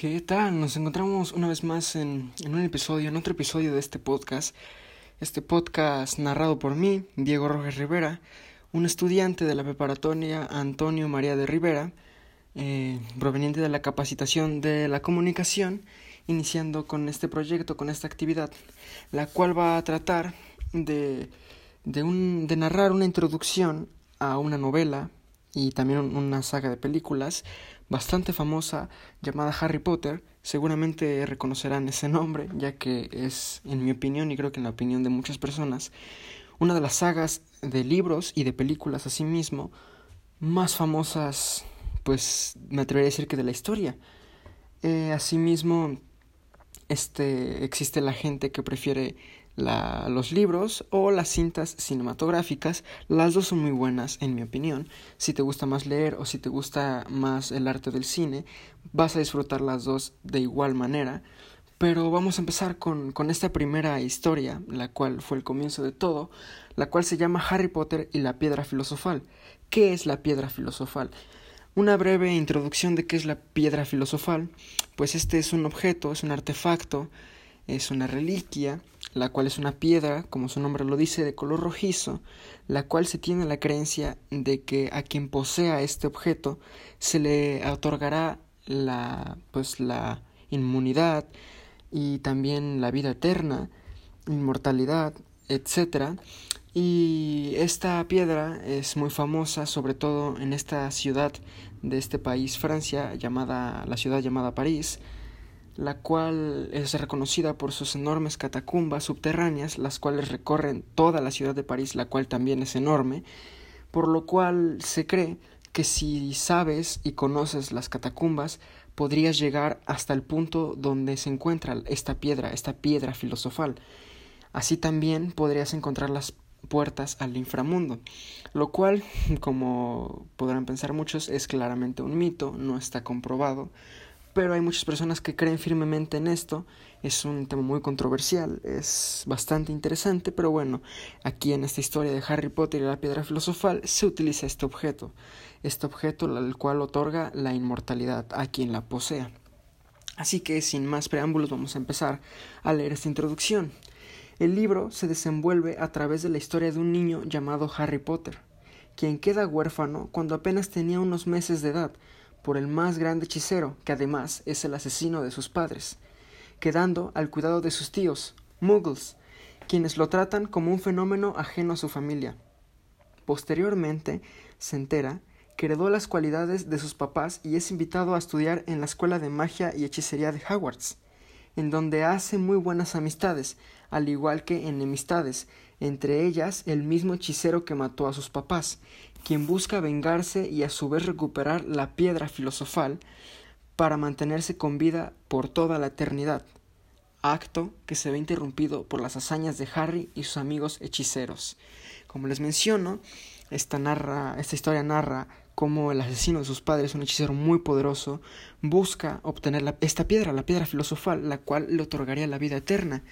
¿Qué tal? Nos encontramos una vez más en, un episodio, en otro episodio de este podcast. Este podcast narrado por mí, Diego Rojas Rivera, un estudiante de la preparatoria Antonio María de Rivera, eh, proveniente de la capacitación de la comunicación, iniciando con este proyecto, con esta actividad, la cual va a tratar de, de, un, de narrar una introducción a una novela y también una saga de películas bastante famosa llamada Harry Potter. Seguramente reconocerán ese nombre, ya que es, en mi opinión y creo que en la opinión de muchas personas, una de las sagas de libros y de películas asimismo más famosas, pues me atrevería a decir que de la historia. Eh, asimismo, este, existe la gente que prefiere la, los libros o las cintas cinematográficas. Las dos son muy buenas, en mi opinión. Si te gusta más leer o si te gusta más el arte del cine, vas a disfrutar las dos de igual manera. Pero vamos a empezar con, con esta primera historia, la cual fue el comienzo de todo, la cual se llama Harry Potter y la piedra filosofal. ¿Qué es la piedra filosofal? Una breve introducción de qué es la piedra filosofal, pues este es un objeto, es un artefacto, es una reliquia, la cual es una piedra, como su nombre lo dice, de color rojizo, la cual se tiene la creencia de que a quien posea este objeto se le otorgará la pues la inmunidad, y también la vida eterna, inmortalidad, etc. Y esta piedra es muy famosa, sobre todo en esta ciudad de este país, Francia, llamada la ciudad llamada París, la cual es reconocida por sus enormes catacumbas subterráneas, las cuales recorren toda la ciudad de París, la cual también es enorme, por lo cual se cree que si sabes y conoces las catacumbas, podrías llegar hasta el punto donde se encuentra esta piedra, esta piedra filosofal. Así también podrías encontrar las puertas al inframundo, lo cual, como podrán pensar muchos, es claramente un mito, no está comprobado, pero hay muchas personas que creen firmemente en esto. Es un tema muy controversial, es bastante interesante, pero bueno, aquí en esta historia de Harry Potter y la piedra filosofal se utiliza este objeto, este objeto el cual otorga la inmortalidad a quien la posea. Así que sin más preámbulos vamos a empezar a leer esta introducción. El libro se desenvuelve a través de la historia de un niño llamado Harry Potter, quien queda huérfano cuando apenas tenía unos meses de edad, por el más grande hechicero, que además es el asesino de sus padres, quedando al cuidado de sus tíos, muggles, quienes lo tratan como un fenómeno ajeno a su familia. Posteriormente, se entera que heredó las cualidades de sus papás y es invitado a estudiar en la Escuela de Magia y Hechicería de Hogwarts, en donde hace muy buenas amistades, al igual que enemistades, entre ellas el mismo hechicero que mató a sus papás, quien busca vengarse y a su vez recuperar la piedra filosofal para mantenerse con vida por toda la eternidad, acto que se ve interrumpido por las hazañas de Harry y sus amigos hechiceros. Como les menciono, esta, narra, esta historia narra cómo el asesino de sus padres, un hechicero muy poderoso, busca obtener esta piedra, la piedra filosofal, la cual le otorgaría la vida eterna.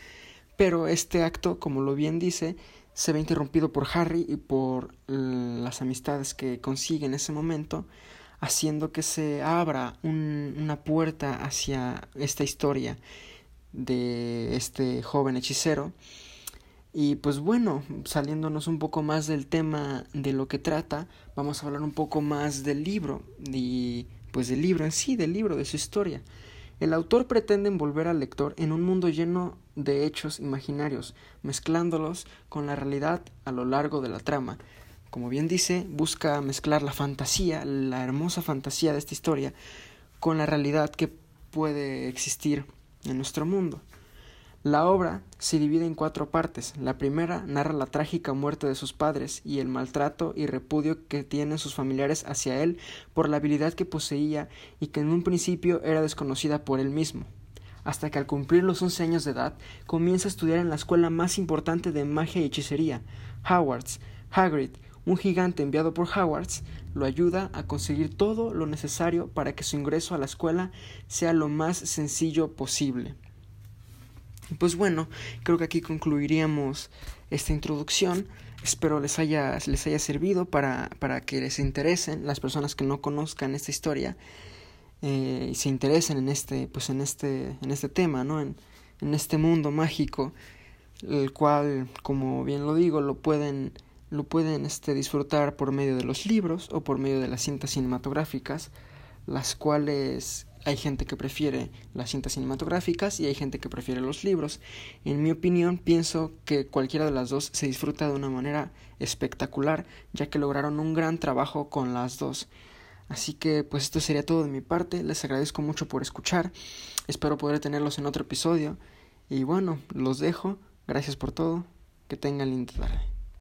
Pero este acto, como lo bien dice, se ve interrumpido por Harry y por las amistades que consigue en ese momento, haciendo que se abra una puerta hacia esta historia de este joven hechicero. Y pues bueno, saliéndonos un poco más del tema de lo que trata, vamos a hablar un poco más del libro y pues del libro en sí, del libro, de su historia. El autor pretende envolver al lector en un mundo lleno de hechos imaginarios, mezclándolos con la realidad a lo largo de la trama. Como bien dice, busca mezclar la fantasía, la hermosa fantasía de esta historia, con la realidad que puede existir en nuestro mundo. La obra se divide en cuatro partes. La primera narra la trágica muerte de sus padres y el maltrato y repudio que tienen sus familiares hacia él por la habilidad que poseía y que en un principio era desconocida por él mismo. Hasta que al cumplir los once años de edad comienza a estudiar en la escuela más importante de magia y hechicería, Hogwarts. Hagrid, un gigante enviado por Hogwarts, lo ayuda a conseguir todo lo necesario para que su ingreso a la escuela sea lo más sencillo posible. Pues bueno, creo que aquí concluiríamos esta introducción. Espero les haya, les haya servido para, para que les interesen las personas que no conozcan esta historia. eh, y se interesen en este, pues en este, en este tema, ¿no? En, en este mundo mágico, el cual, como bien lo digo, lo pueden, lo pueden este, disfrutar por medio de los libros o por medio de las cintas cinematográficas, las cuales hay gente que prefiere las cintas cinematográficas y hay gente que prefiere los libros. En mi opinión, pienso que cualquiera de las dos se disfruta de una manera espectacular, ya que lograron un gran trabajo con las dos. Así que pues esto sería todo de mi parte, les agradezco mucho por escuchar, espero poder tenerlos en otro episodio y bueno, los dejo, gracias por todo, que tengan linda tarde.